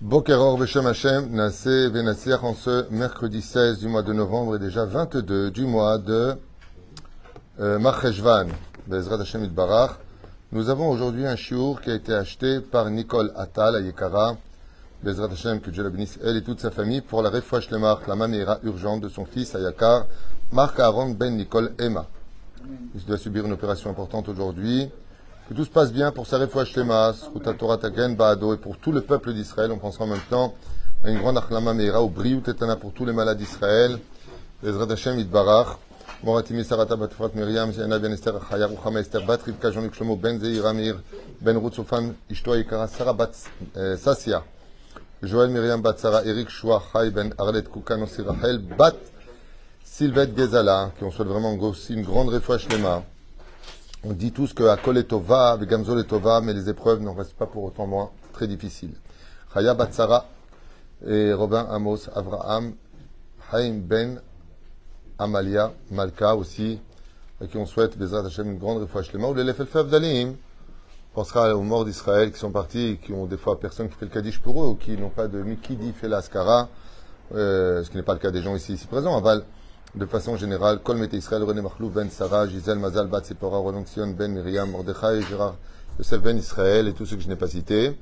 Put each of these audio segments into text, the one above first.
Bokeror Beshem Hashem, Nassé Venassiach en ce mercredi 16 du mois de novembre et déjà 22 du mois de euh, Marcheshvan, Bezrat Hashem Itbarach. Nous avons aujourd'hui un chiour qui a été acheté par Nicole Attal à Yekara, Bezrat Hashem, que Dieu la bénisse, elle et toute sa famille, pour la refouach Lemar, la maméra urgente de son fils à Yakar, Marc Aaron Ben Nicole Emma. Il doit subir une opération importante aujourd'hui. Que tout se passe bien pour sa refouach Lema, Torah Tagen, Baado, et pour tout le peuple d'Israël. On pensera en même temps à une grande Achlama Meira, au Briou Tetana pour tous les malades d'Israël. Bezrat Hashem Itbarach. Moratimi Sarata Batfrat Miriam, Siana Ben Esther Chaya, Ruchama Esther Bat, Rivka Jean-Luc Shlomo, Ben Zeir Ben Ruth Sofan, Ishto Ikara, Sarah Bat Sasia, Joël Miriam Bat Eric Shua, Ben Arlet Koukan, Rachel, Bat Sylvette Gezala, qui on souhaite vraiment aussi une grande refouach Lema. On dit tous que Akol est Tova, Gamzol est Tova, mais les épreuves n'en restent pas pour autant moins très difficiles. Chaya Bat Sarah et Robin Amos, Avraham, Haim Ben Amalia, Malka aussi, à qui on souhaite, Bezrat Hashem, une grande refouach Lema, ou les Lefelfev Dalim, pensera aux morts d'Israël qui sont partis, et qui ont des fois personne qui fait le Kaddish pour eux, ou qui n'ont pas de Mikidi fait l'Askara, euh, ce qui n'est pas le cas des gens ici, ici présents. Aval, de façon générale, Kol Mete Israël, René Machlou, Ben Sarah, Gisèle, Mazal, Bat Sipora, Roland Ben Miriam, Mordechai, Gérard, Yosef Ben Israël et tous ceux que je n'ai pas cités.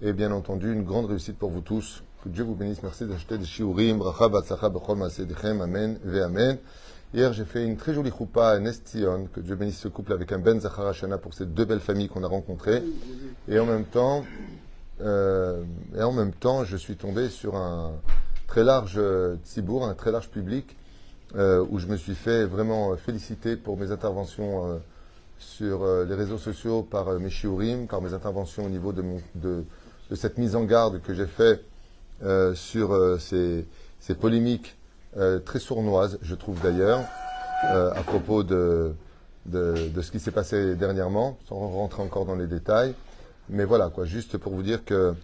Et bien entendu, une grande réussite pour vous tous. Que Dieu vous bénisse. Merci d'acheter des shiurim, bracha, batsacha, bechol, maasedichem, amen, ve amen. Hier, j'ai fait une très jolie choupa à Nestion, que Dieu bénisse ce couple avec un Ben Zachar Hashana pour ces deux belles familles qu'on a rencontrées. Et en même temps, euh, et en même temps, je suis tombé sur un très large tzibour, un très large public, euh, où je me suis fait vraiment féliciter pour mes interventions euh, sur euh, les réseaux sociaux par mes shiurim, par mes interventions au niveau de, cette mise en garde que j'ai fait sur ces, polémiques très sournoises, je trouve d'ailleurs, à propos de ce qui s'est passé dernièrement, sans rentrer encore dans les détails. Mais voilà, quoi, juste pour vous dire que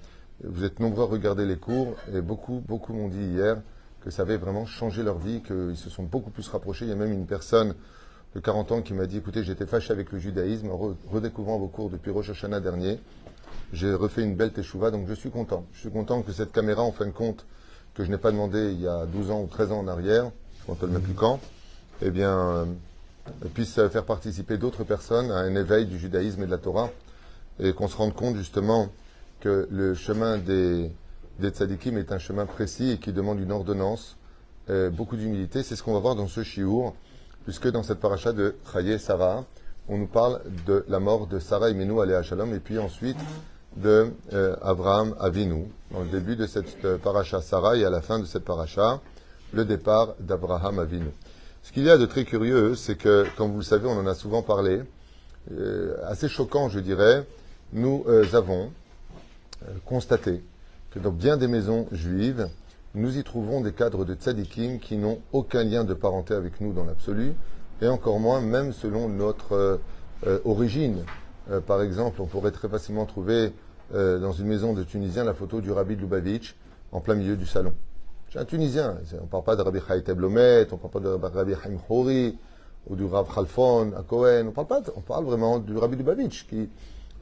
vous êtes nombreux à regarder les cours et beaucoup, beaucoup m'ont dit hier que ça avait vraiment changé leur vie, qu'ils se sont beaucoup plus rapprochés. Il y a même une personne de 40 ans qui m'a dit, écoutez, j'étais fâché avec le judaïsme, en redécouvrant vos cours depuis Rosh Hashanah dernier. J'ai refait une belle teshuva, donc je suis content. Je suis content que cette caméra, en fin de compte, que je n'ai pas demandé il y a 12 ans ou 13 ans en arrière, je ne sais même plus quand, eh bien, euh, puisse faire participer d'autres personnes à un éveil du judaïsme et de la Torah, et qu'on se rende compte justement que le chemin des, des est un chemin précis et qui demande une ordonnance, euh, beaucoup d'humilité. C'est ce qu'on va voir dans ce shiur, puisque dans cette paracha de Chaye Sarah, on nous parle de la mort de Sarah et Menou à Shalom, et puis ensuite de euh, Abraham Avinu. Dans le début de cette euh, paracha Sarah et à la fin de cette paracha, le départ d'Abraham Avinu. Ce qu'il y a de très curieux, c'est que, comme vous le savez, on en a souvent parlé, euh, assez choquant, je dirais, nous avons constaté dans bien des maisons juives, nous y trouvons des cadres de tzadikim qui n'ont aucun lien de parenté avec nous dans l'absolu, et encore moins même selon notre euh, euh, origine. Euh, par exemple, on pourrait très facilement trouver dans une maison de Tunisiens la photo du rabbi Lubavitch en plein milieu du salon. C'est un Tunisien, on ne parle pas de Rabbi Chaït Blomet, on ne parle pas de Rabbi Chaim Khori, ou du Rav Khalfon à Cohen, on parle vraiment du rabbi Lubavitch, qui,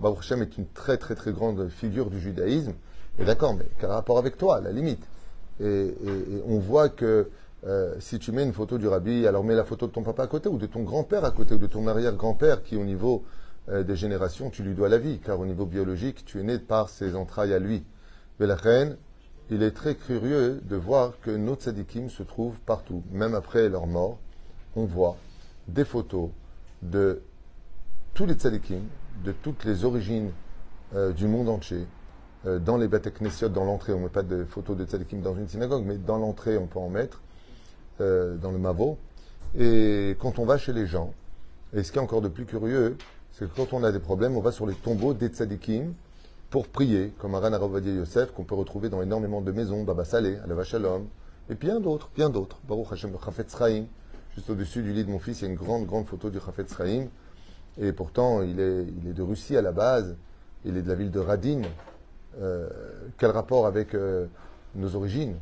Baruch est une très très très grande figure du judaïsme, et d'accord, mais quel rapport avec toi, la limite? Et, on voit que euh, si tu mets une photo du rabbi, alors mets la photo de ton papa à côté, ou de ton grand-père à côté, ou de ton arrière-grand-père, qui au niveau euh, des générations, tu lui dois la vie, car au niveau biologique, tu es né par ses entrailles à lui. Mais la reine, il est très curieux de voir que nos tzadikim se trouvent partout, même après leur mort. On voit des photos de tous les tzadikim, de toutes les origines euh, du monde entier, dans les Knessiot, dans l'entrée, on ne met pas de photos de tzadikim dans une synagogue, mais dans l'entrée, on peut en mettre, euh, dans le Mavo. Et quand on va chez les gens, et ce qui est encore de plus curieux, c'est que quand on a des problèmes, on va sur les tombeaux des tzadikim pour prier, comme Aran Aravadia Yosef, qu'on peut retrouver dans énormément de maisons, Baba Saleh, Alava Shalom, et bien d'autres, bien d'autres. Baruch Hashem, Chafetz Chaim, juste au-dessus du lit de mon fils, il y a une grande, grande photo du Chafetz Chaim. Et pourtant, il est, il est de Russie à la base, il est de la ville de Radin, euh, quel rapport avec euh, nos origines?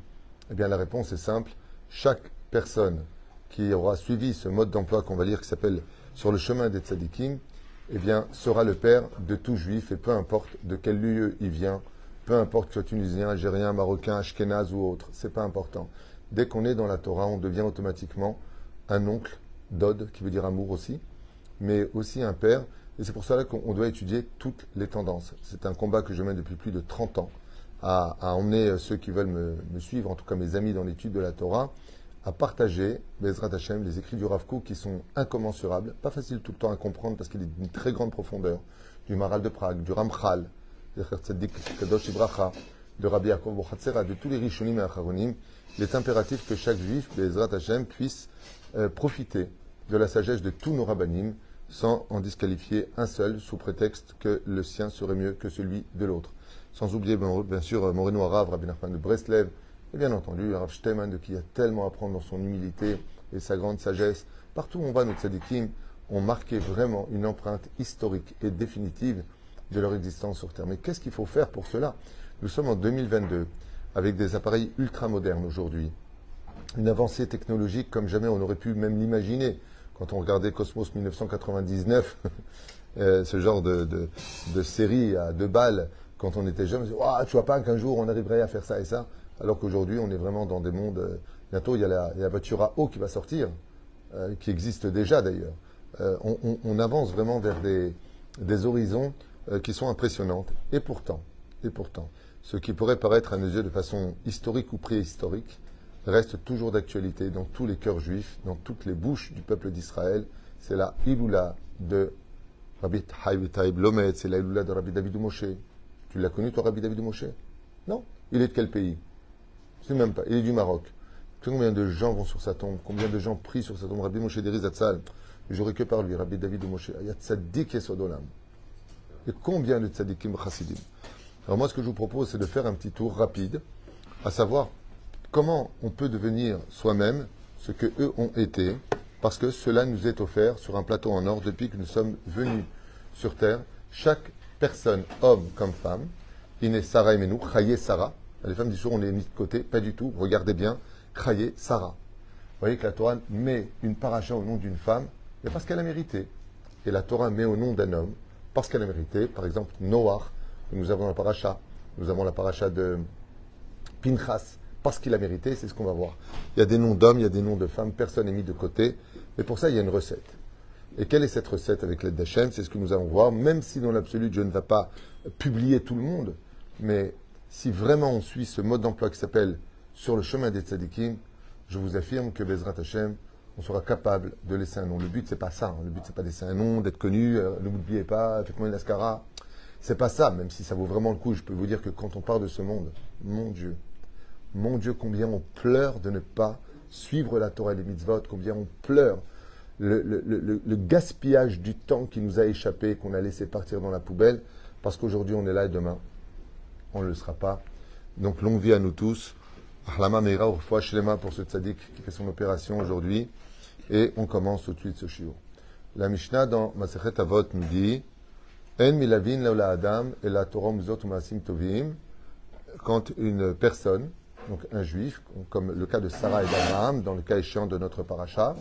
Eh bien, la réponse est simple. Chaque personne qui aura suivi ce mode d'emploi qu'on va lire qui s'appelle Sur le chemin des tzadikim, eh bien, sera le père de tout juif et peu importe de quel lieu il vient, peu importe que ce soit tunisien, algérien, marocain, ashkénaze ou autre, c'est pas important. Dès qu'on est dans la Torah, on devient automatiquement un oncle, Dod, qui veut dire amour aussi, mais aussi un père. Et c'est pour cela qu'on doit étudier toutes les tendances. C'est un combat que je mène depuis plus de 30 ans à, emmener ceux qui veulent me, suivre, en tout cas mes amis dans l'étude de la Torah, à partager, Bezrat Hashem, les écrits du Rav qui sont incommensurables, pas facile tout le temps à comprendre parce qu'il est d'une très grande profondeur, du Maral de Prague, du Ramchal, de Rabbi Yaakov de tous les Rishonim et Acharonim, il est impératif que chaque juif, Bezrat Hashem, puisse euh, profiter de la sagesse de tous nos rabbinim sans en disqualifier un seul sous prétexte que le sien serait mieux que celui de l'autre. Sans oublier bien sûr Moreno Arav, Rabbi Nachman de Breslev, et bien entendu Rav Shteman de qui a tellement à apprendre dans son humilité et sa grande sagesse. Partout où on va, nos tzadikim ont marqué vraiment une empreinte historique et définitive de leur existence sur Terre. Mais qu'est-ce qu'il faut faire pour cela? Nous sommes en 2022 avec des appareils ultra modernes aujourd'hui une avancée technologique comme jamais on aurait pu même l'imaginer. Quand on regardait Cosmos 1999, euh, ce genre de, série à deux balles, quand on était jeune, on se disait, tu vois pas qu'un jour on arriverait à faire ça et ça, alors qu'aujourd'hui on est vraiment dans des mondes. Euh, bientôt il y, a la, voiture à eau qui va sortir, euh, qui existe déjà d'ailleurs. On, avance vraiment vers des, horizons qui sont impressionnantes. Et pourtant, et pourtant, ce qui pourrait paraître à nos yeux de façon historique ou préhistorique, reste toujours d'actualité dans tous les cœurs juifs, dans toutes les bouches du peuple d'Israël. C'est la Iloula de Rabbi Taïb Lomet, c'est la Iloula de Rabbi David Moshe. Tu l'as connu, toi, Rabbi David Moshe? Non. Il est de quel pays? Je ne sais même pas. Il est du Maroc. Combien de gens vont sur sa tombe? Combien de gens prient sur sa tombe? Rabbi Moshe Derizatzal. J'aurais que par lui, Rabbi David Moshe. Il y a tzaddik et sodolam. Et combien de tzaddikim chassidim? Alors moi, ce que je vous propose, c'est de faire un petit tour rapide, à savoir comment on peut devenir soi-même ce que eux ont été, parce que cela nous est offert sur un plateau en or depuis que nous sommes venus sur terre. Chaque personne, homme comme femme, Iné Sarah et Menou, Chaye Sarah. Les femmes disent on est mis de côté, pas du tout. Regardez bien, Chaye Sarah. Vous voyez que la Torah met une paracha au nom d'une femme, mais parce qu'elle a mérité. Et la Torah met au nom d'un homme, parce qu'elle a mérité. Par exemple, Noach, nous avons la paracha. Nous avons la paracha de Pinchas, parce qu'il a mérité, c'est ce qu'on va voir. Il y a des noms d'hommes, il y a des noms de femmes, personne n'est mis de côté. Mais pour ça, il y a une recette. Et quelle est cette recette avec l'aide d'Hachem? C'est ce que nous allons voir, même si dans l'absolu, je ne vais pas publier tout le monde. Mais si vraiment on suit ce mode d'emploi qui s'appelle Sur le chemin des tzadikim, je vous affirme que Bezrat Hachem, on sera capable de laisser un nom. Le but, c'est pas ça. Hein. Le but, c'est pas de laisser un nom, d'être connu. Euh, ne m'oubliez pas, faites-moi une ascara. C'est pas ça, même si ça vaut vraiment le coup. Je peux vous dire que quand on part de ce monde, mon Dieu, mon Dieu, combien on pleure de ne pas suivre la Torah et les mitzvot, combien on pleure le, gaspillage du temps qui nous a échappé, qu'on a laissé partir dans la poubelle, parce qu'aujourd'hui on est là et demain on ne le sera pas. Donc longue vie à nous tous. Ahlama Meira pour ce tzaddik qui fait son opération aujourd'hui. Et on commence tout de suite ce shiur. La Mishnah dans Masechet Avot nous dit En milavin la adam et la Torah tovim. Quand une personne donc un juif, comme le cas de Sarah et d'Abraham, dans le cas échéant de notre paracha,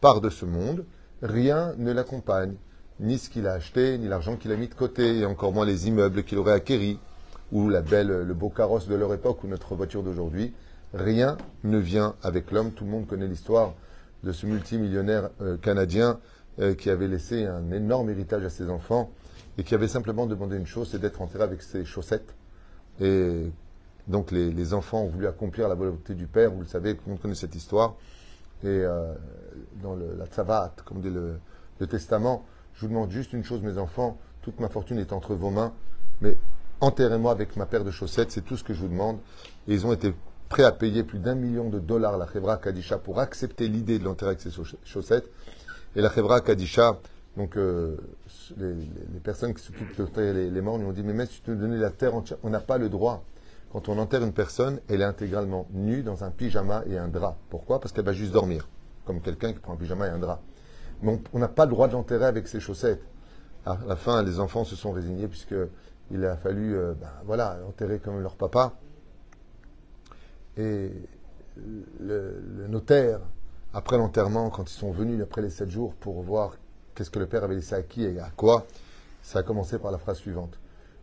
part de ce monde, rien ne l'accompagne, ni ce qu'il a acheté, ni l'argent qu'il a mis de côté, et encore moins les immeubles qu'il aurait acquéris, ou la belle, le beau carrosse de leur époque, ou notre voiture d'aujourd'hui. Rien ne vient avec l'homme. Tout le monde connaît l'histoire de ce multimillionnaire euh, canadien euh, qui avait laissé un énorme héritage à ses enfants et qui avait simplement demandé une chose, c'est d'être enterré avec ses chaussettes. Et donc les, enfants ont voulu accomplir la volonté du Père, vous le savez, tout le monde connaît cette histoire. Et euh, dans la tzavat, comme dit le, testament, je vous demande juste une chose, mes enfants, toute ma fortune est entre vos mains, mais enterrez-moi avec ma paire de chaussettes, c'est tout ce que je vous demande. Et ils ont été prêts à payer plus d'un million de dollars la Chevra Kadisha pour accepter l'idée de l'enterrer avec ces chaussettes. Et la Chevra Kadisha, donc euh, les, personnes qui s'occupent d'enterrer les, les, morts, lui ont dit, mais même si tu nous donnais la terre entière, on n'a pas le droit quand on enterre une personne, elle est intégralement nue dans un pyjama et un drap. Pourquoi? Parce qu'elle va juste dormir, comme quelqu'un qui prend un pyjama et un drap. Mais on n'a pas le droit de l'enterrer avec ses chaussettes. À la fin, les enfants se sont résignés puisqu'il a fallu euh, ben, voilà, enterrer comme leur papa. Et le, notaire, après l'enterrement, quand ils sont venus après les sept jours pour voir qu'est-ce que le père avait laissé à qui et à quoi, ça a commencé par la phrase suivante.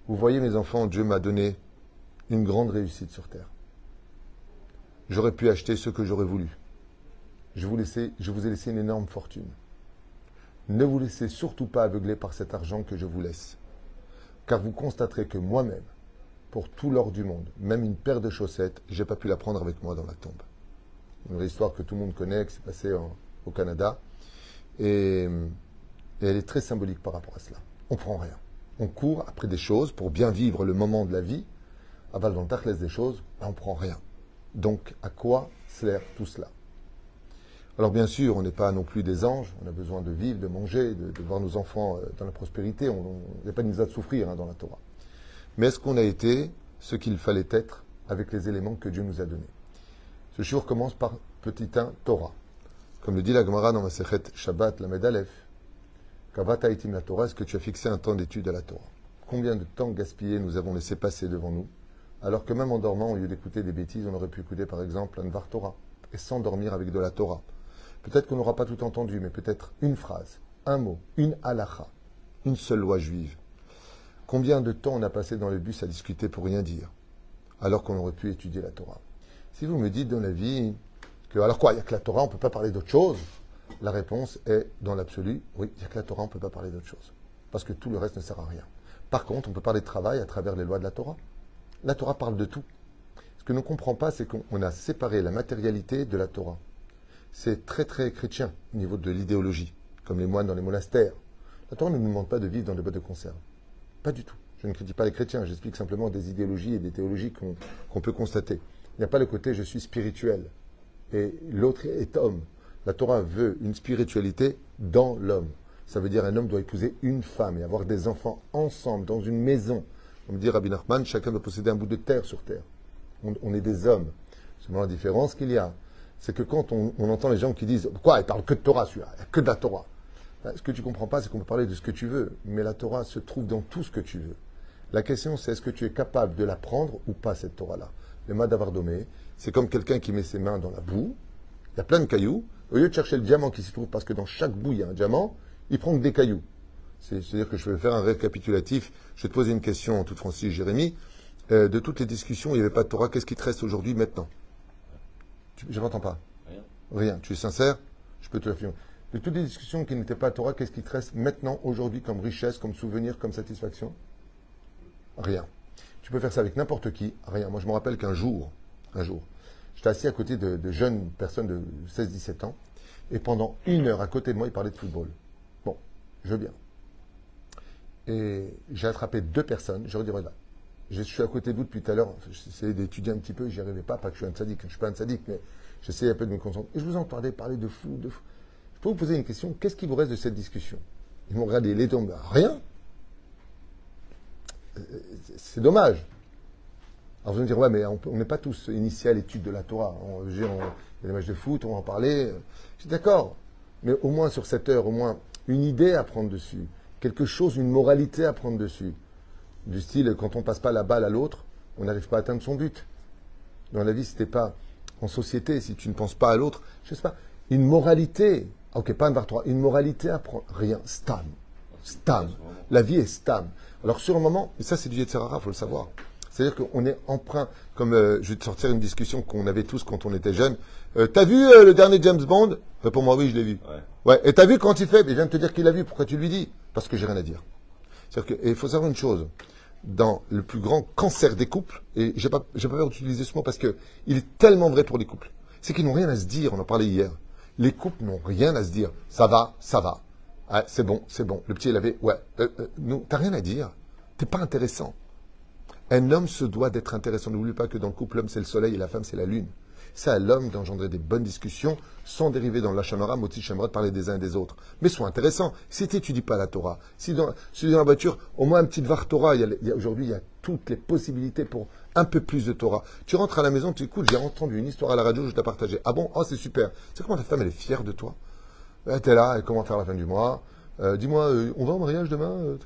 Vous voyez mes enfants, Dieu m'a donné une grande réussite sur terre. J'aurais pu acheter ce que j'aurais voulu. Je vous, ai laissé une énorme fortune. Ne vous laissez surtout pas aveugler par cet argent que je vous laisse. Car vous constaterez que moi-même, pour tout l'or du monde, même une paire de chaussettes, j'ai pas pu la prendre avec moi dans la tombe. Une histoire que tout le monde connaît, qui s'est passée au Canada. Et, et, elle est très symbolique par rapport à cela. On prend rien. On court après des choses pour bien vivre le moment de la vie. Aval dans des choses, ben on prend rien. Donc, à quoi sert tout cela? Alors, bien sûr, on n'est pas non plus des anges. On a besoin de vivre, de manger, de, voir nos enfants euh, dans la prospérité. On n'est pas mis à souffrir hein, dans la Torah. Mais est-ce qu'on a été ce qu'il fallait être avec les éléments que Dieu nous a donnés? Ce jour commence par petit 1 Torah. Comme le dit la Gemara dans ma Sechet Shabbat, la Medalef. Kavata itim la Torah, est-ce que tu as fixé un temps d'étude à la Torah? Combien de temps gaspillé nous avons laissé passer devant nous alors que même en dormant, au lieu d'écouter des bêtises, on aurait pu écouter par exemple un Dvar Torah et s'endormir avec de la Torah. Peut-être qu'on n'aura pas tout entendu, mais peut-être une phrase, un mot, une halacha, une seule loi juive. Combien de temps on a passé dans le bus à discuter pour rien dire, alors qu'on aurait pu étudier la Torah? Si vous me dites dans la vie que, alors quoi, il n'y a que la Torah, on ne peut pas parler d'autre chose? La réponse est, dans l'absolu, oui, il n'y a que la Torah, on ne peut pas parler d'autre chose. Parce que tout le reste ne sert à rien. Par contre, on peut parler de travail à travers les lois de la Torah. La Torah parle de tout. Ce que nous ne comprend pas, c'est qu'on a séparé la matérialité de la Torah. C'est très très chrétien au niveau de l'idéologie, comme les moines dans les monastères. La Torah ne nous demande pas de vivre dans des boîtes de conserve. Pas du tout. Je ne critique pas les chrétiens, j'explique simplement des idéologies et des théologies qu'on peut constater. Il n'y a pas le côté je suis spirituel et l'autre est homme. La Torah veut une spiritualité dans l'homme. Ça veut dire un homme doit épouser une femme et avoir des enfants ensemble dans une maison on me dit Rabbi Nachman, chacun doit posséder un bout de terre sur terre. On, est des hommes. Seulement la différence qu'il y a, c'est que quand on, entend les gens qui disent Quoi, il parle que de Torah celui-là, que de la Torah. Ben, ce que tu comprends pas, c'est qu'on peut parler de ce que tu veux, mais la Torah se trouve dans tout ce que tu veux. La question, c'est est-ce que tu es capable de l'apprendre ou pas, cette Torah-là? Le Madavardomé, c'est comme quelqu'un qui met ses mains dans la boue, il y a plein de cailloux, au lieu de chercher le diamant qui s'y trouve, parce que dans chaque boue, il y a un diamant, il prend que des cailloux. C'est-à-dire que je vais faire un récapitulatif. Je vais te poser une question en toute franchise, Jérémy. Euh, de toutes les discussions, il n'y avait pas de Torah. Qu'est-ce qui te reste aujourd'hui, maintenant? Je n'entends pas. Rien. Rien. Tu es sincère? Je peux te l'affirmer. De toutes les discussions qui n'étaient pas Torah, qu'est-ce qui te reste maintenant, aujourd'hui, comme richesse, comme souvenir, comme satisfaction? Rien. Tu peux faire ça avec n'importe qui. Rien. Moi, je me rappelle qu'un jour, un jour, j'étais assis à côté de, de jeunes personnes de 16-17 ans, et pendant une heure à côté de moi, ils parlaient de football. Bon, je veux bien. Et j'ai attrapé deux personnes. J'aurais dit, regarde, je suis à côté de vous depuis tout à l'heure. J'essayais d'étudier un petit peu, j'y arrivais pas. Pas que je suis un sadique, je ne suis pas un sadique, mais j'essayais un peu de me concentrer. Et je vous entendais parler de fou, de fou. Je peux vous poser une question. Qu'est-ce qui vous reste de cette discussion? Ils m'ont regardé les tombes. Rien. Euh, c'est dommage. Alors vous allez me dire, ouais, mais on n'est pas tous initiés à l'étude de la Torah. On, il y a des matchs de foot, on va en parler. Je suis d'accord. Mais au moins sur cette heure, au moins une idée à prendre dessus quelque chose, une moralité à prendre dessus. Du style, quand on passe pas la balle à l'autre, on n'arrive pas à atteindre son but. Dans la vie, si pas en société, si tu ne penses pas à l'autre, je sais pas, une moralité. Ok, pas un bar 3, une moralité à prendre. Rien. Stam. Stam. La vie est stam. Alors sur le moment, et ça c'est du il faut le savoir. C'est-à-dire qu'on est emprunt, comme euh, je vais te sortir une discussion qu'on avait tous quand on était jeunes. Euh, t'as vu euh, le dernier James Bond? Pour moi, oui, je l'ai vu. Ouais. Et t'as vu quand il fait? Il vient de te dire qu'il l'a vu. Pourquoi tu lui dis? Parce que j'ai rien à dire. C'est-à-dire il faut savoir une chose. Dans le plus grand cancer des couples, et j'ai pas, pas peur d'utiliser ce mot parce que il est tellement vrai pour les couples, c'est qu'ils n'ont rien à se dire. On en parlait hier. Les couples n'ont rien à se dire. Ça va, ça va. Ah, c'est bon, c'est bon. Le petit, il avait, ouais. non, t'as rien à dire. T'es pas intéressant. Un homme se doit d'être intéressant. N'oublie pas que dans le couple, l'homme c'est le soleil et la femme c'est la lune. C'est à l'homme d'engendrer des bonnes discussions sans dériver dans l'achanora, moti de parler des uns et des autres. Mais sois intéressant. Si tu n'étudies pas la Torah, si dans, dans la voiture, au moins un petit var Torah, aujourd'hui il y a toutes les possibilités pour un peu plus de Torah. Tu rentres à la maison, tu écoutes, j'ai entendu une histoire à la radio, je t'ai partagé. Ah bon? Oh c'est super. C'est comment ta femme elle est fière de toi? Elle est là, elle comment faire la fin du mois. Euh, dis-moi, euh, on va au mariage demain? Euh,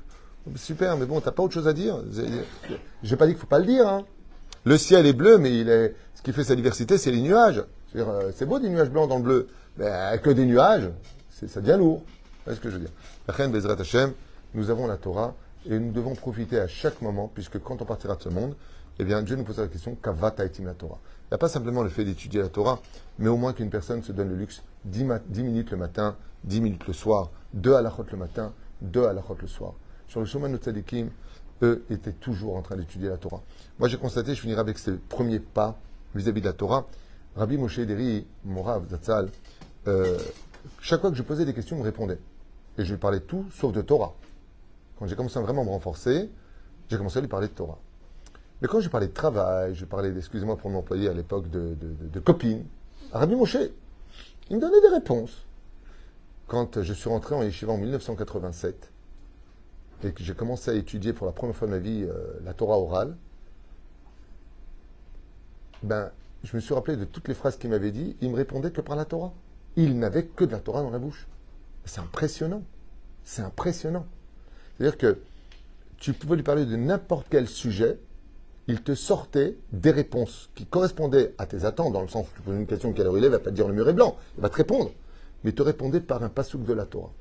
Super, mais bon, t'as pas autre chose à dire? J'ai pas dit qu'il faut pas le dire. Hein. Le ciel est bleu, mais il est... ce qui fait sa diversité, c'est les nuages. Euh, c'est beau des nuages blancs dans le bleu, mais que des nuages, ça devient lourd. C'est ce que je veux dire? La reine Hashem, nous avons la Torah et nous devons profiter à chaque moment, puisque quand on partira de ce monde, Eh bien, Dieu nous pose la question Kava Taïtim la Torah. Il n'y a pas simplement le fait d'étudier la Torah, mais au moins qu'une personne se donne le luxe 10, minutes le matin, 10 minutes le soir, 2 halachot le matin, 2 halachot le soir. Sur le chemin de Tzadikim, eux étaient toujours en train d'étudier la Torah. Moi, j'ai constaté, je finirai avec ce premier pas vis-à-vis de la Torah. Rabbi Moshe Deri, Morav, Zatzal, euh, chaque fois que je posais des questions, il me répondait. Et je lui parlais tout sauf de Torah. Quand j'ai commencé à vraiment me renforcer, j'ai commencé à lui parler de Torah. Mais quand je parlais de travail, je parlais, excusez-moi pour m'employer à l'époque, de, de, copines, Rabbi Moshe, il me donnait des réponses. Quand je suis rentré en yeshiva en 1987, et que j'ai commencé à étudier pour la première fois de ma vie euh, la Torah orale, ben, je me suis rappelé de toutes les phrases qu'il m'avait dit, il me répondait que par la Torah. Il n'avait que de la Torah dans la bouche. C'est impressionnant. C'est impressionnant. C'est-à-dire que tu pouvais lui parler de n'importe quel sujet, il te sortait des réponses qui correspondaient à tes attentes, dans le sens où tu poses une question quelle heure il est, il va pas te dire le mur est blanc, il va te répondre, mais il te répondait par un pasouk de la Torah.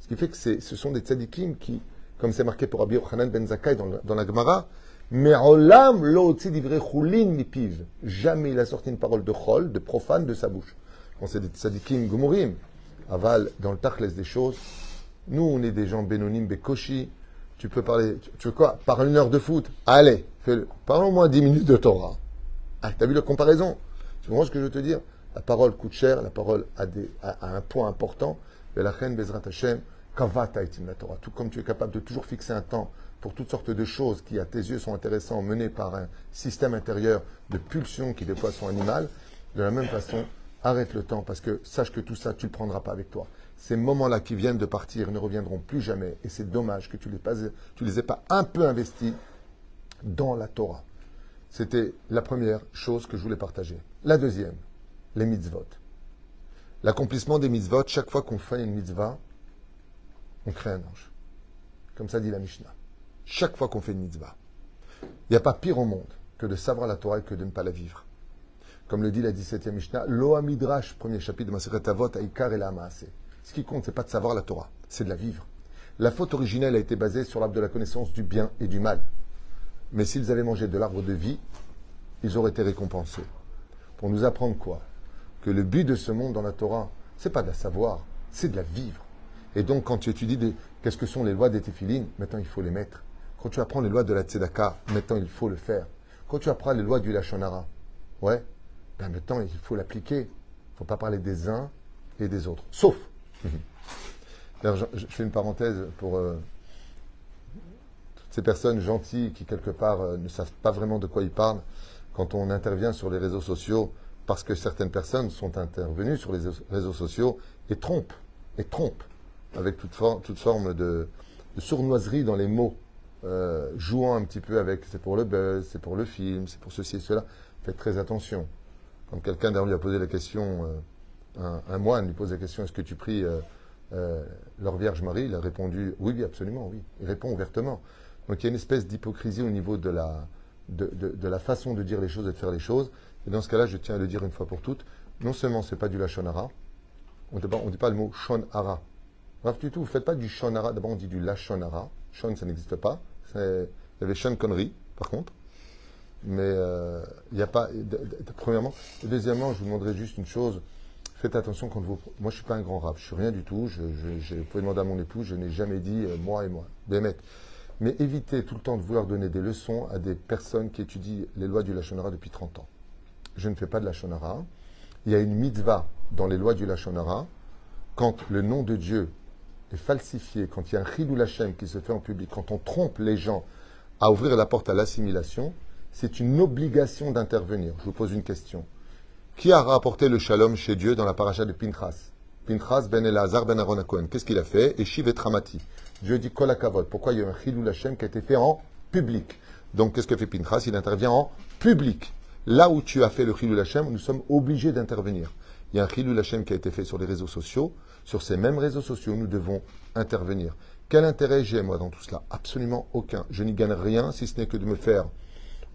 Ce qui fait que ce sont des tzadikim qui, comme c'est marqué pour Rabbi Yochanan ben Zakkai dans, la Gemara, mais olam lo chulin mipiv. Jamais il a sorti une parole de chol, de profane de sa bouche. Quand c'est des tzadikim gumurim, aval dans le tachles des choses, nous on est des gens bénonim, bekoshi, tu peux parler, tu veux quoi? Parle une heure de foot. Allez. Parle au moins dix minutes de Torah. Ah, t'as vu la comparaison? Tu comprends ce que je veux te dire? La parole coûte cher, la parole a, un point important. Mais la reine Bezrat Hashem, la Torah. Tout comme tu es capable de toujours fixer un temps pour toutes sortes de choses qui, à tes yeux, sont intéressantes, menées par un système intérieur de pulsions qui, des fois, sont animales, de la même façon, arrête le temps parce que sache que tout ça, tu ne le prendras pas avec toi. Ces moments-là qui viennent de partir ne reviendront plus jamais. Et c'est dommage que tu ne les, les aies pas un peu investis dans la Torah. C'était la première chose que je voulais partager. La deuxième, les mitzvot. L'accomplissement des mitzvot, chaque fois qu'on fait une mitzvah, on crée un ange. Comme ça dit la Mishnah. Chaque fois qu'on fait une mitzvah. Il n'y a pas pire au monde que de savoir la Torah et que de ne pas la vivre. Comme le dit la 17e Mishnah, Loa Midrash, premier chapitre de Maseret Avot, Aikar et la ce qui compte, ce n'est pas de savoir la Torah, c'est de la vivre. La faute originelle a été basée sur l'arbre de la connaissance du bien et du mal. Mais s'ils avaient mangé de l'arbre de vie, ils auraient été récompensés. Pour nous apprendre quoi? Que le but de ce monde dans la Torah, c'est pas de la savoir, c'est de la vivre. Et donc, quand tu étudies qu'est-ce que sont les lois des téphilines, maintenant il faut les mettre. Quand tu apprends les lois de la tzedaka, maintenant il faut le faire. Quand tu apprends les lois du lachonara, ouais, ben maintenant il faut l'appliquer. Il ne faut pas parler des uns et des autres. Sauf je, fais une parenthèse pour euh, toutes ces personnes gentilles qui, quelque part, euh, ne savent pas vraiment de quoi ils parlent quand on intervient sur les réseaux sociaux, parce que certaines personnes sont intervenues sur les réseaux sociaux et trompent, et trompent, avec toute, forme de, sournoiserie dans les mots, euh, jouant un petit peu avec c'est pour le buzz, c'est pour le film, c'est pour ceci et cela. Faites très attention. Quand quelqu'un d'ailleurs lui a posé la question un, moine lui pose la question est-ce que tu pries euh, euh, leur Vierge Marie? Il a répondu oui, oui, absolument, oui. Il répond ouvertement. Donc il y a une espèce d'hypocrisie au niveau de la, de, la façon de dire les choses et de faire les choses. Et dans ce cas-là, je tiens à le dire une fois pour toutes non seulement c'est pas du lachonara, on ne dit pas le mot shonara. Bref, du tout, vous ne faites pas du shonara. D'abord, on dit du lachonara. Shon, ça n'existe pas. Il y avait shon connerie, par contre. Mais euh, il n'y a pas. premièrement. Deuxièmement, je vous demanderai juste une chose. Faites attention quand vous. Moi, je suis pas un grand rap, je suis rien du tout. Je, vous pouvez demander à mon époux, je n'ai jamais dit euh, moi et moi. Mais évitez tout le temps de vouloir donner des leçons à des personnes qui étudient les lois du Lachonara depuis 30 ans. Je ne fais pas de Lachonara. Il y a une mitzvah dans les lois du Lachonara. Quand le nom de Dieu est falsifié, quand il y a un chidou Lachem qui se fait en public, quand on trompe les gens à ouvrir la porte à l'assimilation, c'est une obligation d'intervenir. Je vous pose une question. Qui a rapporté le shalom chez Dieu dans la paracha de Pinchas? Pinchas ben Elazar ben Aaron Qu'est-ce qu'il a fait? Eshiv et Tramati. Dieu dit Kolakavod. Pourquoi il y a un chilou Hashem qui a été fait en public? Donc qu'est-ce que fait Pinchas? Il intervient en public. Là où tu as fait le chilou Hashem, nous sommes obligés d'intervenir. Il y a un chilou Hashem qui a été fait sur les réseaux sociaux. Sur ces mêmes réseaux sociaux, nous devons intervenir. Quel intérêt j'ai moi dans tout cela? Absolument aucun. Je n'y gagne rien si ce n'est que de me faire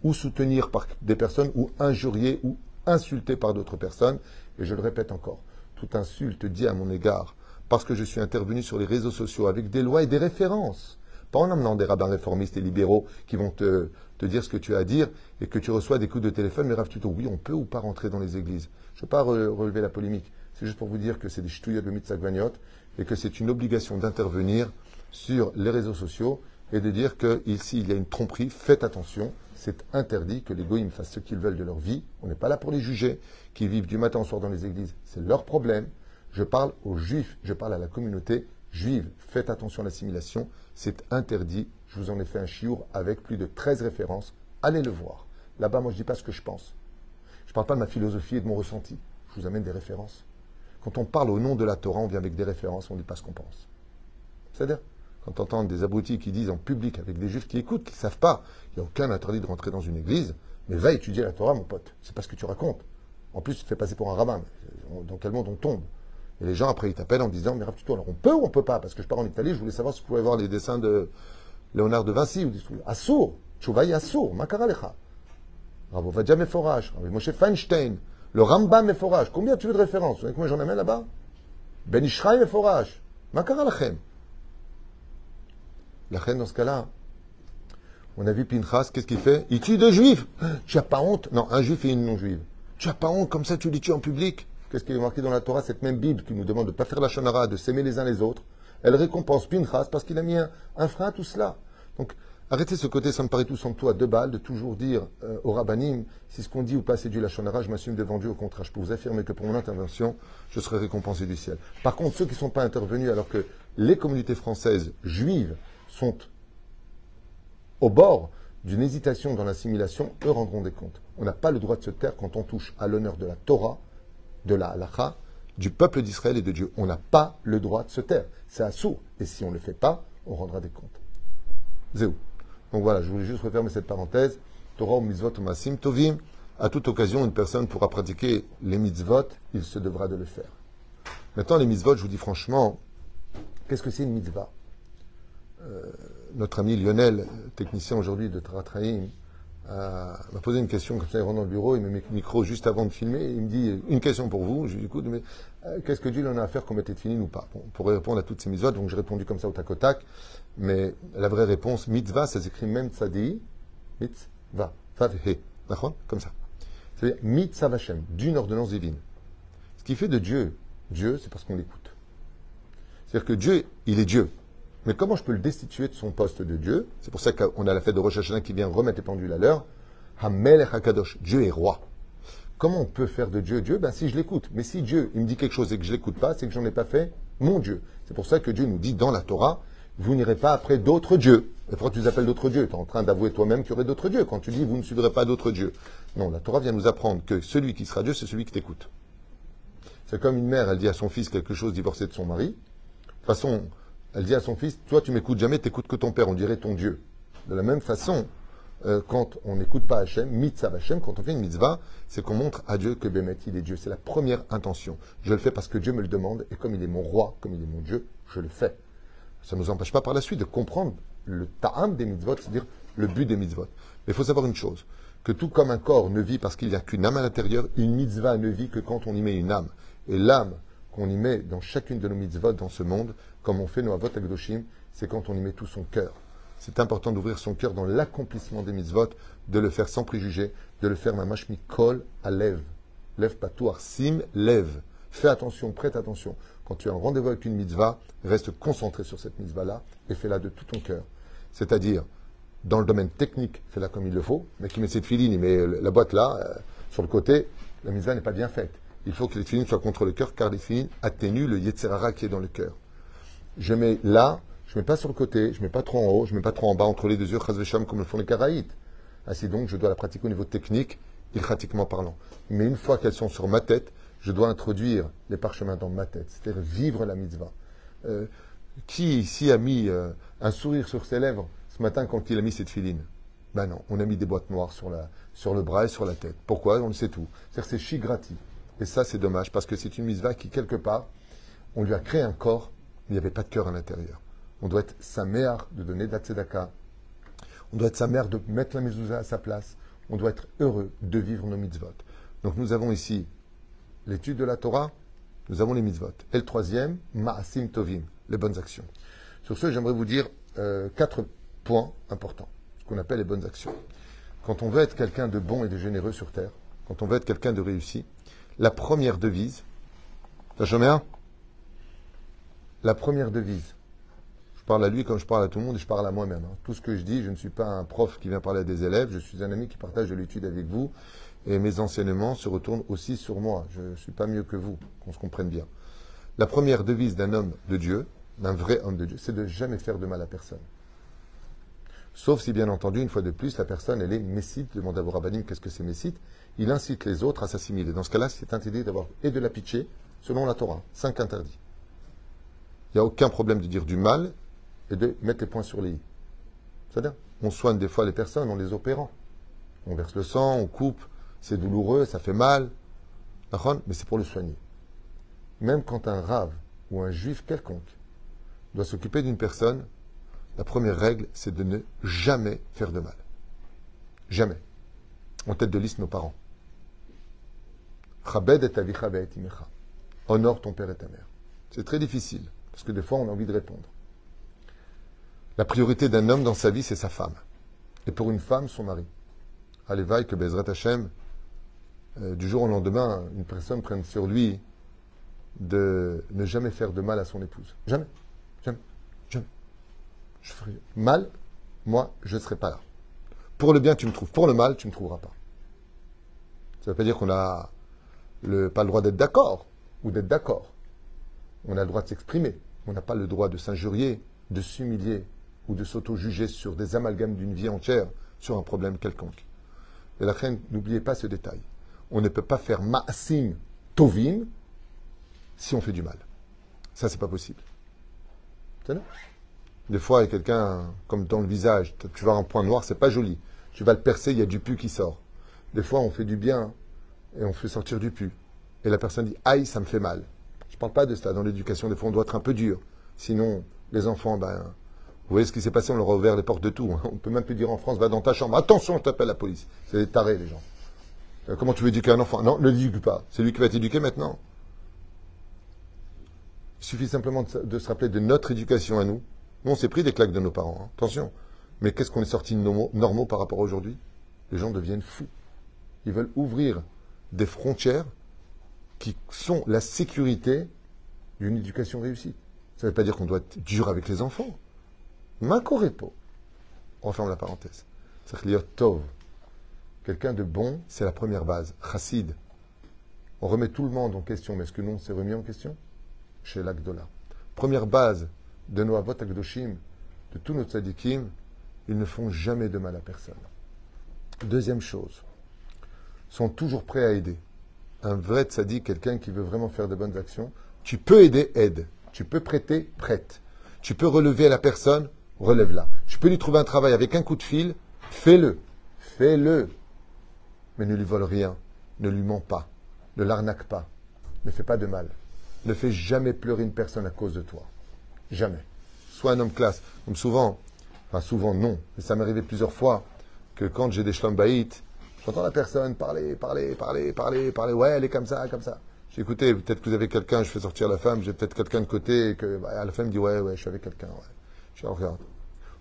ou soutenir par des personnes ou injurier ou insulté par d'autres personnes. Et je le répète encore, toute insulte dit à mon égard, parce que je suis intervenu sur les réseaux sociaux avec des lois et des références, Pas en emmenant des rabbins réformistes et libéraux qui vont te, dire ce que tu as à dire et que tu reçois des coups de téléphone, mais Rav Tuto, oui, on peut ou pas rentrer dans les églises? Je ne veux pas relever la polémique. C'est juste pour vous dire que c'est des ch'touillas de mitzvah et que c'est une obligation d'intervenir sur les réseaux sociaux et de dire qu'ici il y a une tromperie, faites attention, c'est interdit que les goïms fassent ce qu'ils veulent de leur vie. On n'est pas là pour les juger, qui vivent du matin au soir dans les églises, c'est leur problème. Je parle aux juifs, je parle à la communauté juive. Faites attention à l'assimilation, c'est interdit. Je vous en ai fait un chiour avec plus de 13 références. Allez le voir. Là-bas, moi, je ne dis pas ce que je pense. Je ne parle pas de ma philosophie et de mon ressenti. Je vous amène des références. Quand on parle au nom de la Torah, on vient avec des références, on ne dit pas ce qu'on pense. C'est-à-dire, quand on entend des abrutis qui disent en public avec des juifs qui écoutent, qui ne savent pas, il n'y a aucun interdit de rentrer dans une église, mais va étudier la Torah, mon pote. C'est pas ce que tu racontes. En plus, tu te fais passer pour un rabbin. Dans quel monde on tombe? Et les gens, après, ils t'appellent en disant Mais Tuto, alors on peut ou on peut pas? Parce que je pars en Italie, je voulais savoir si vous pouvez voir les dessins de Léonard de Vinci ou des trucs. Assour, Chouvaï Assour, Makaralecha. Bravo, Vadja Meforage, Moshe Feinstein, le Rambam Meforage. Combien tu veux de références? Vous savez combien j'en amène là-bas? Ben Ishraï Meforage. Makaralachem. La reine, dans ce cas-là, on a vu Pinchas, qu'est-ce qu'il fait? Il tue deux juifs. Tu n'as pas honte? Non, un juif et une non-juive. Tu n'as pas honte, comme ça tu les tues en public? Qu'est-ce qui est marqué dans la Torah Cette même Bible qui nous demande de ne pas faire la chanara, de s'aimer les uns les autres. Elle récompense Pinchas parce qu'il a mis un, frein à tout cela. Donc, arrêtez ce côté, ça me paraît tout sans toi, deux balles, de toujours dire euh, au rabbinim, si ce qu'on dit ou pas c'est du lachonara, je m'assume devant Dieu. Au contraire, je peux vous affirmer que pour mon intervention, je serai récompensé du ciel. Par contre, ceux qui ne sont pas intervenus alors que les communautés françaises juives sont au bord d'une hésitation dans l'assimilation, eux rendront des comptes. On n'a pas le droit de se taire quand on touche à l'honneur de la Torah, de la halacha, du peuple d'Israël et de Dieu. On n'a pas le droit de se taire. C'est assourd. Et si on ne le fait pas, on rendra des comptes. Zéou. Donc voilà, je voulais juste refermer cette parenthèse. Torah mitzvot masim tovim. À toute occasion, une personne pourra pratiquer les mitzvot, il se devra de le faire. Maintenant, les mitzvot, je vous dis franchement, qu'est-ce que c'est une mitzvah? Euh, notre ami Lionel, technicien aujourd'hui de Tratraïm, m'a posé une question comme ça, il rentre dans le bureau, il me met le micro juste avant de filmer, il me dit une question pour vous. Dis écoute, mais euh, qu'est-ce que Dieu en a à faire qu'on était fini ou pas? Pour répondre à toutes ces mitzvahs, donc j'ai répondu comme ça au tac au tac, mais la vraie réponse, mitzvah, ça s'écrit même tzadi, mitzvah, he, comme ça. C'est-à-dire mitzvah Hashem, d'une ordonnance divine. Ce qui fait de Dieu, Dieu, c'est parce qu'on l'écoute. C'est-à-dire que Dieu, il est Dieu. Mais comment je peux le destituer de son poste de Dieu? C'est pour ça qu'on a la fête de Rosh qui vient remettre les pendules à l'heure. Hamel Hakadosh, Dieu est roi. Comment on peut faire de Dieu Dieu? Ben si je l'écoute. Mais si Dieu il me dit quelque chose et que je l'écoute pas, c'est que j'en ai pas fait mon Dieu. C'est pour ça que Dieu nous dit dans la Torah, vous n'irez pas après d'autres dieux. Et pourquoi tu les appelles d'autres dieux? Tu es en train d'avouer toi-même qu'il y aurait d'autres dieux quand tu dis vous ne suivrez pas d'autres dieux. Non, la Torah vient nous apprendre que celui qui sera Dieu, c'est celui qui t'écoute. C'est comme une mère, elle dit à son fils quelque chose divorcé de son mari. De toute façon, elle dit à son fils, toi tu m'écoutes jamais, t'écoutes que ton père, on dirait ton Dieu. De la même façon, euh, quand on n'écoute pas Hachem, mitzvah Hachem, quand on fait une mitzvah, c'est qu'on montre à Dieu que Bémet, il est Dieu. C'est la première intention. Je le fais parce que Dieu me le demande, et comme il est mon roi, comme il est mon Dieu, je le fais. Ça ne nous empêche pas par la suite de comprendre le ta'am des mitzvot, c'est-à-dire le but des mitzvot. Mais il faut savoir une chose, que tout comme un corps ne vit parce qu'il n'y a qu'une âme à l'intérieur, une mitzvah ne vit que quand on y met une âme. Et l'âme qu'on y met dans chacune de nos mitzvot dans ce monde, comme on fait nos avot agdoshim, c'est quand on y met tout son cœur. C'est important d'ouvrir son cœur dans l'accomplissement des mitzvot, de le faire sans préjugés, de le faire mamash kol à lève. Lève patouar, sim, lève. Fais attention, prête attention. Quand tu as un rendez-vous avec une mitzvah, reste concentré sur cette mitzvah-là et fais-la de tout ton cœur. C'est-à-dire, dans le domaine technique, fais-la comme il le faut. Mais qui met cette filine, il met la boîte là, euh, sur le côté, la mitzvah n'est pas bien faite. Il faut que les filines soient contre le cœur, car les filines atténuent le yetzerara qui est dans le cœur je mets là, je mets pas sur le côté, je mets pas trop en haut, je mets pas trop en bas, entre les deux yeux, comme le font les karaïtes. Ainsi donc, je dois la pratiquer au niveau technique, ilchatiquement parlant. Mais une fois qu'elles sont sur ma tête, je dois introduire les parchemins dans ma tête, c'est-à-dire vivre la mitzvah. Euh, qui ici a mis euh, un sourire sur ses lèvres ce matin quand il a mis cette filine? Ben non, on a mis des boîtes noires sur, la, sur le bras et sur la tête. Pourquoi? On le sait tout. C'est-à-dire c'est shigrati. Et ça, c'est dommage, parce que c'est une mitzvah qui, quelque part, on lui a créé un corps il n'y avait pas de cœur à l'intérieur. On doit être sa mère de donner de la tzedaka. On doit être sa mère de mettre la mezouza à sa place. On doit être heureux de vivre nos mitzvot. Donc nous avons ici l'étude de la Torah, nous avons les mitzvot. Et le troisième, ma'asim tovim, les bonnes actions. Sur ce, j'aimerais vous dire euh, quatre points importants, ce qu'on appelle les bonnes actions. Quand on veut être quelqu'un de bon et de généreux sur Terre, quand on veut être quelqu'un de réussi, la première devise, un? La première devise, je parle à lui comme je parle à tout le monde et je parle à moi-même. hein. Tout ce que je dis, je ne suis pas un prof qui vient parler à des élèves, je suis un ami qui partage de l'étude avec vous et mes enseignements se retournent aussi sur moi. Je ne suis pas mieux que vous, qu'on se comprenne bien. La première devise d'un homme de Dieu, d'un vrai homme de Dieu, c'est de jamais faire de mal à personne. Sauf si, bien entendu, une fois de plus, la personne, elle est messite. Demande à qu'est-ce que c'est messite? Il incite les autres à s'assimiler. Dans ce cas-là, c'est interdit d'avoir et de la pitié, selon la Torah. Cinq interdits. Il n'y a aucun problème de dire du mal et de mettre les points sur les i. C'est-à-dire, on soigne des fois les personnes en les opérant. On verse le sang, on coupe, c'est douloureux, ça fait mal. Mais c'est pour le soigner. Même quand un rave ou un juif quelconque doit s'occuper d'une personne, la première règle, c'est de ne jamais faire de mal. Jamais. En tête de liste, nos parents. Chabed. Honore ton père et ta mère. C'est très difficile, parce que des fois, on a envie de répondre. La priorité d'un homme dans sa vie, c'est sa femme. Et pour une femme, son mari. Allez, vaille que Bezrat Hashem, euh, du jour au lendemain, une personne prenne sur lui de ne jamais faire de mal à son épouse. Jamais. Jamais. Jamais. Je ferai mal, moi, je ne serai pas là. Pour le bien, tu me trouves. Pour le mal, tu ne me trouveras pas. Ça ne veut pas dire qu'on n'a pas le droit d'être d'accord ou d'être d'accord. On a le droit de s'exprimer. On n'a pas le droit de s'injurier, de s'humilier ou de s'auto-juger sur des amalgames d'une vie entière sur un problème quelconque. Et la reine, n'oubliez pas ce détail. On ne peut pas faire ma'asim tovim si on fait du mal. Ça, c'est pas possible. Des fois, il y a quelqu'un, comme dans le visage, tu vas un point noir, c'est pas joli. Tu vas le percer, il y a du pu qui sort. Des fois, on fait du bien et on fait sortir du pu. Et la personne dit Aïe, ça me fait mal. Je ne parle pas de ça. Dans l'éducation, des fois, on doit être un peu dur. Sinon, les enfants, ben, vous voyez ce qui s'est passé, on leur a ouvert les portes de tout. hein. On peut même plus dire en France Va dans ta chambre. Attention, on t'appelle la police. C'est des tarés, les gens. Euh, Comment tu veux éduquer un enfant? Non, ne l'éduque pas. C'est lui qui va t'éduquer maintenant. Il suffit simplement de, se- rappeler de notre éducation à nous. Nous, on s'est pris des claques de nos parents. hein. Attention. Mais qu'est-ce qu'on est sorti de normaux, normaux par rapport à aujourd'hui? Les gens deviennent fous. Ils veulent ouvrir des frontières qui sont la sécurité d'une éducation réussie. Ça ne veut pas dire qu'on doit être dur avec les enfants. Makorepo. On referme la parenthèse. C'est lire Tov. Quelqu'un de bon, c'est la première base. Chassid. On remet tout le monde en question, mais est-ce que nous, on s'est remis en question? Chez l'Agdola. Première base de nos Avot Agdoshim, de tous nos tzadikim, ils ne font jamais de mal à personne. Deuxième chose, sont toujours prêts à aider. Un vrai tzaddik, quelqu'un qui veut vraiment faire de bonnes actions, tu peux aider, aide. Tu peux prêter, prête. Tu peux relever la personne, relève-la. Tu peux lui trouver un travail avec un coup de fil, fais-le. Fais-le. Mais ne lui vole rien. Ne lui mens pas. Ne l'arnaque pas. Ne fais pas de mal. Ne fais jamais pleurer une personne à cause de toi. Jamais. Sois un homme classe. Comme souvent, enfin souvent non, mais ça m'est arrivé plusieurs fois que quand j'ai des j'entends la personne parler, parler, parler, parler, parler. Ouais, elle est comme ça, comme ça. J'ai écouté, peut-être que vous avez quelqu'un, je fais sortir la femme, j'ai peut-être quelqu'un de côté, et que bah, la femme dit ouais, ouais, je suis avec quelqu'un. Ouais. Je regarde.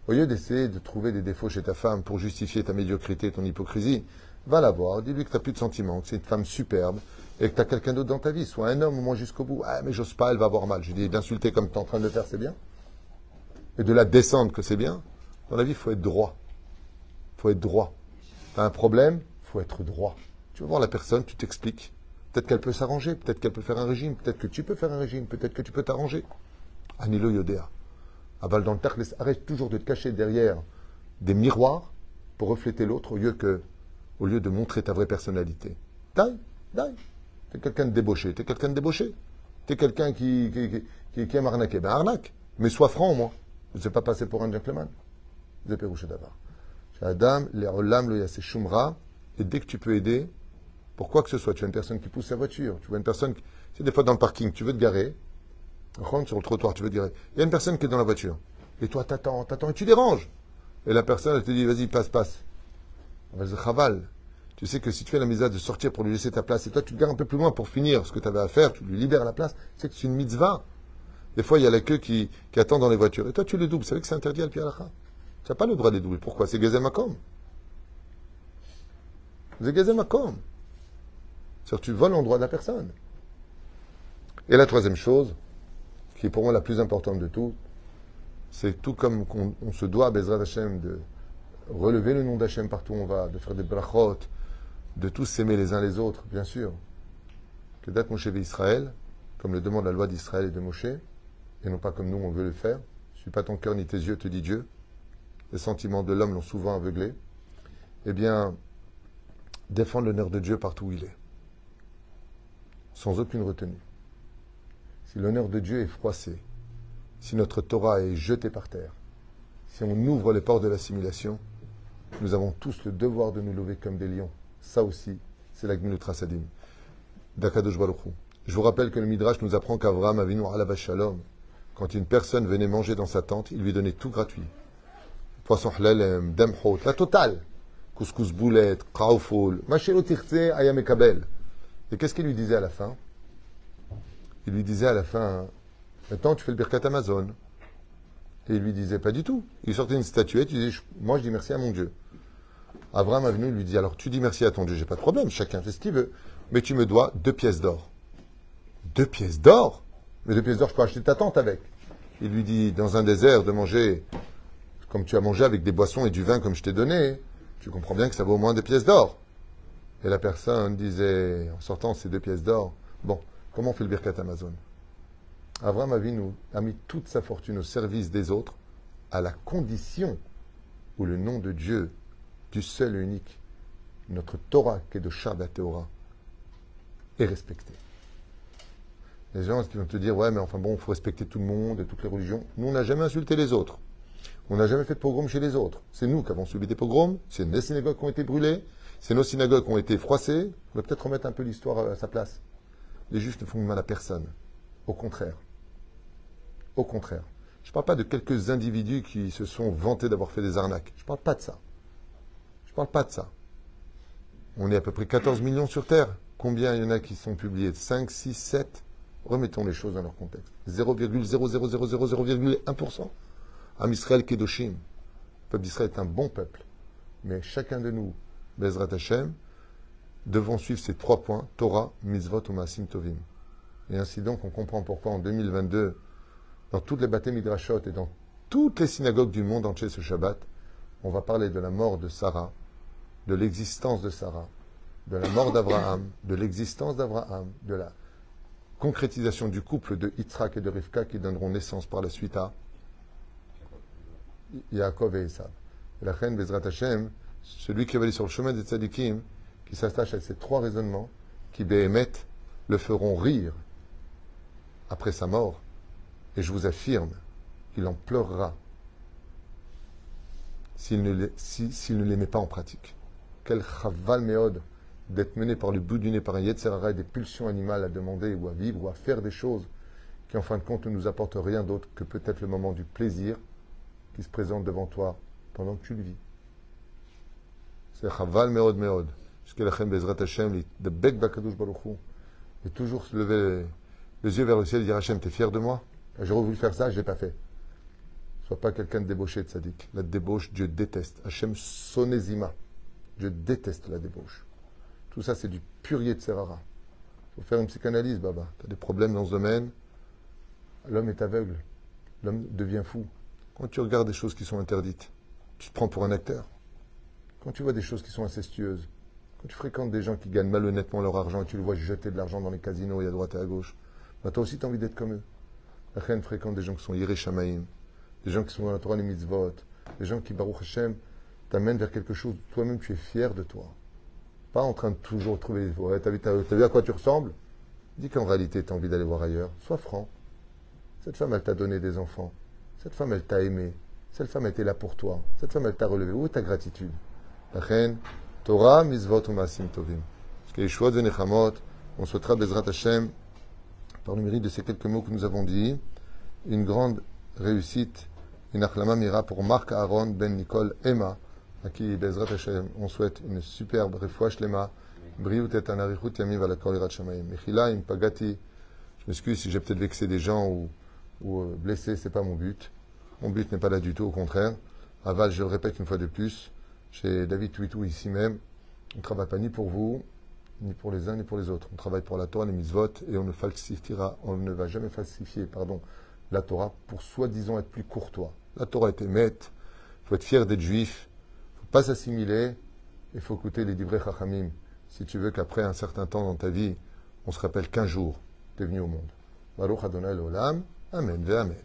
Au lieu d'essayer de trouver des défauts chez ta femme pour justifier ta médiocrité, ton hypocrisie, va la voir, dis-lui que tu n'as plus de sentiments, que c'est une femme superbe et que tu as quelqu'un d'autre dans ta vie, soit un homme au moins jusqu'au bout. Ah, mais j'ose pas, elle va avoir mal. Je lui dis, d'insulter comme tu es en train de le faire, c'est bien. Et de la descendre, que c'est bien. Dans la vie, il faut être droit. Il faut être droit. Tu as un problème, faut être droit. Tu vas voir la personne, tu t'expliques. Peut-être qu'elle peut s'arranger, peut-être qu'elle peut faire un régime, peut-être que tu peux faire un régime, peut-être que tu peux t'arranger. Anilo Yodéa. Aval dans le Tachlis, arrête toujours de te cacher derrière des miroirs pour refléter l'autre au lieu que, au lieu de montrer ta vraie personnalité. Daï, daï. T'es quelqu'un de débauché, t'es quelqu'un de débauché. T'es quelqu'un qui, aime arnaquer. Ben arnaque, mais sois franc au moins. Ne sais pas passer pour un gentleman. Zéperouché d'abord. Adam, les olam, le yassé shumra, et dès que tu peux aider, pour quoi que ce soit, tu as une personne qui pousse sa voiture, tu vois une personne, qui- c'est des fois dans le parking, tu veux te garer, rentre sur le trottoir, tu veux te garer. Il y a une personne qui est dans la voiture. Et toi, t'attends, t'attends, et tu déranges. Et la personne, elle te dit, vas-y, passe, passe. Chaval. Tu sais que si tu fais la mitzvah de sortir pour lui laisser ta place, et toi, tu te gares un peu plus loin pour finir ce que tu avais à faire, tu lui libères la place, tu sais que c'est une mitzvah. Des fois, il y a la queue qui, attend dans les voitures. Et toi, tu les doubles. Vous savez que c'est interdit à Tu n'as pas le droit de les doubler. Pourquoi? C'est Gezel Makom. C'est Gezel Makom. cest tu voles en droit de la personne. Et la troisième chose, qui est pour moi la plus importante de tout, c'est tout comme on, se doit à Bezrat Hashem de relever le nom d'Hachem partout où on va, de faire des brachot, de tous s'aimer les uns les autres, bien sûr. Que d'être Moshe Israël, comme le demande la loi d'Israël et de Moshe, et non pas comme nous on veut le faire. Je suis pas ton cœur ni tes yeux, te dit Dieu. Les sentiments de l'homme l'ont souvent aveuglé. Eh bien, défendre l'honneur de Dieu partout où il est, sans aucune retenue. Si l'honneur de Dieu est froissé, si notre Torah est jetée par terre, si on ouvre les portes de l'assimilation, nous avons tous le devoir de nous lever comme des lions. Ça aussi, c'est la Gmilut Sadim. D'Akadosh Je vous rappelle que le Midrash nous apprend qu'Avram Avinu Alava Shalom, quand une personne venait manger dans sa tente, il lui donnait tout gratuit. Poisson hlalem, demhot, la totale. Couscous boulette, kraufol, machelo ayam et kabel. Et qu'est-ce qu'il lui disait à la fin? Il lui disait à la fin, maintenant tu fais le birkat Amazon. Et il lui disait pas du tout. Il sortait une statuette, il disait, moi je dis merci à mon Dieu. Abraham venu lui dit, alors tu dis merci à ton Dieu, j'ai pas de problème, chacun fait ce qu'il veut. Mais tu me dois deux pièces d'or. Deux pièces d'or? Mais deux pièces d'or, je peux acheter ta tente avec. Il lui dit, dans un désert, de manger comme tu as mangé avec des boissons et du vin comme je t'ai donné, tu comprends bien que ça vaut au moins deux pièces d'or. Et la personne disait, en sortant ces deux pièces d'or, bon, comment on fait le birkat Amazon? Abraham Avinu a mis toute sa fortune au service des autres à la condition où le nom de Dieu, du seul et unique, notre Torah qui est de Shabbat Torah, est respecté. Les gens vont te dire, ouais, mais enfin bon, il faut respecter tout le monde et toutes les religions. Nous, on n'a jamais insulté les autres. On n'a jamais fait de pogrom chez les autres. C'est nous qui avons subi des pogroms, c'est nos synagogues qui ont été brûlées, c'est nos synagogues qui ont été froissées. On va peut-être remettre un peu l'histoire à sa place. Les juifs ne font mal à personne. Au contraire. Au contraire. Je ne parle pas de quelques individus qui se sont vantés d'avoir fait des arnaques. Je ne parle pas de ça. Je ne parle pas de ça. On est à peu près 14 millions sur Terre. Combien il y en a qui sont publiés? 5, 6, 7 Remettons les choses dans leur contexte. 0,00001%. Am Israël Kedoshim. Le peuple d'Israël est un bon peuple. Mais chacun de nous, Bezrat Hashem, devons suivre ces trois points Torah, Mitzvot ou Maasim Tovim. Et ainsi donc, on comprend pourquoi en 2022, dans toutes les bâtiments Midrashot et dans toutes les synagogues du monde entier ce Shabbat, on va parler de la mort de Sarah, de l'existence de Sarah, de la mort d'Abraham, de l'existence d'Abraham, de la concrétisation du couple de Yitzhak et de Rivka qui donneront naissance par la suite à Yaakov et Esav. Et la reine Bezrat Hashem, celui qui va aller sur le chemin des tzadikim, qui s'attache à ces trois raisonnements, qui béhémettent, le feront rire après sa mort. Et je vous affirme qu'il en pleurera s'il ne, ne les met pas en pratique. Quel chaval méode d'être mené par le bout du nez par un Yetzerara et des pulsions animales à demander ou à vivre ou à faire des choses qui en fin de compte ne nous apportent rien d'autre que peut-être le moment du plaisir qui se présente devant toi pendant que tu le vis. C'est Chaval Meod Meod. Jusqu'à Bezrat Hashem, de Bek Bakadosh Baruchou. Et toujours se lever les yeux vers le ciel et dire Hashem, t'es fier de moi? J'aurais voulu faire ça, je l'ai pas fait. Sois pas quelqu'un de débauché de sadique. La débauche, Dieu déteste. Hashem Sonezima. Dieu déteste la débauche. Tout ça, c'est du purier de Serrara. Il faut faire une psychanalyse, Baba. Tu as des problèmes dans ce domaine? L'homme est aveugle. L'homme devient fou. Quand tu regardes des choses qui sont interdites, tu te prends pour un acteur. Quand tu vois des choses qui sont incestueuses, quand tu fréquentes des gens qui gagnent malhonnêtement leur argent et tu les vois jeter de l'argent dans les casinos et à droite et à gauche, bah toi aussi tu envie d'être comme eux. La reine fréquente des gens qui sont Shamaïm, des gens qui sont dans la Torah les mitzvot, des gens qui, Baruch Hashem, t'amènent vers quelque chose, toi-même tu es fier de toi. Pas en train de toujours trouver, ouais, t'as vu, vu à quoi tu ressembles? Dis qu'en réalité tu as envie d'aller voir ailleurs. Sois franc. Cette femme, elle t'a donné des enfants. Cette femme, elle t'a aimé. Cette femme était là pour toi. Cette femme, elle t'a relevé. Où est ta gratitude? La Torah, Mizvot ou Masim Tovim. De on souhaitera Bezrat Hashem, par le mérite de ces quelques mots que nous avons dit, une grande réussite, une achlama mira pour Marc Aaron Ben Nicole Emma, à qui Bezrat Hashem, on souhaite une superbe refouach lema, briut et anarichut yamim valakol irat shamayim. Mechila im pagati, je m'excuse si j'ai peut-être vexé des gens ou ou euh, blessé, c'est pas mon but. Mon but n'est pas là du tout, au contraire. Aval, je le répète une fois de plus, chez David Twitou ici même, on ne travaille pas ni pour vous, ni pour les uns, ni pour les autres. On travaille pour la Torah, les mitzvot, et on ne falsifiera, on ne va jamais falsifier, pardon, la Torah pour soi-disant être plus courtois. La Torah est émette, il faut être fier d'être juif, il ne faut pas s'assimiler, il faut écouter les livrets chachamim. Si tu veux qu'après un certain temps dans ta vie, on se rappelle qu'un jour, tu es venu au monde. Baruch Adonai Olam. Amen ve Amen.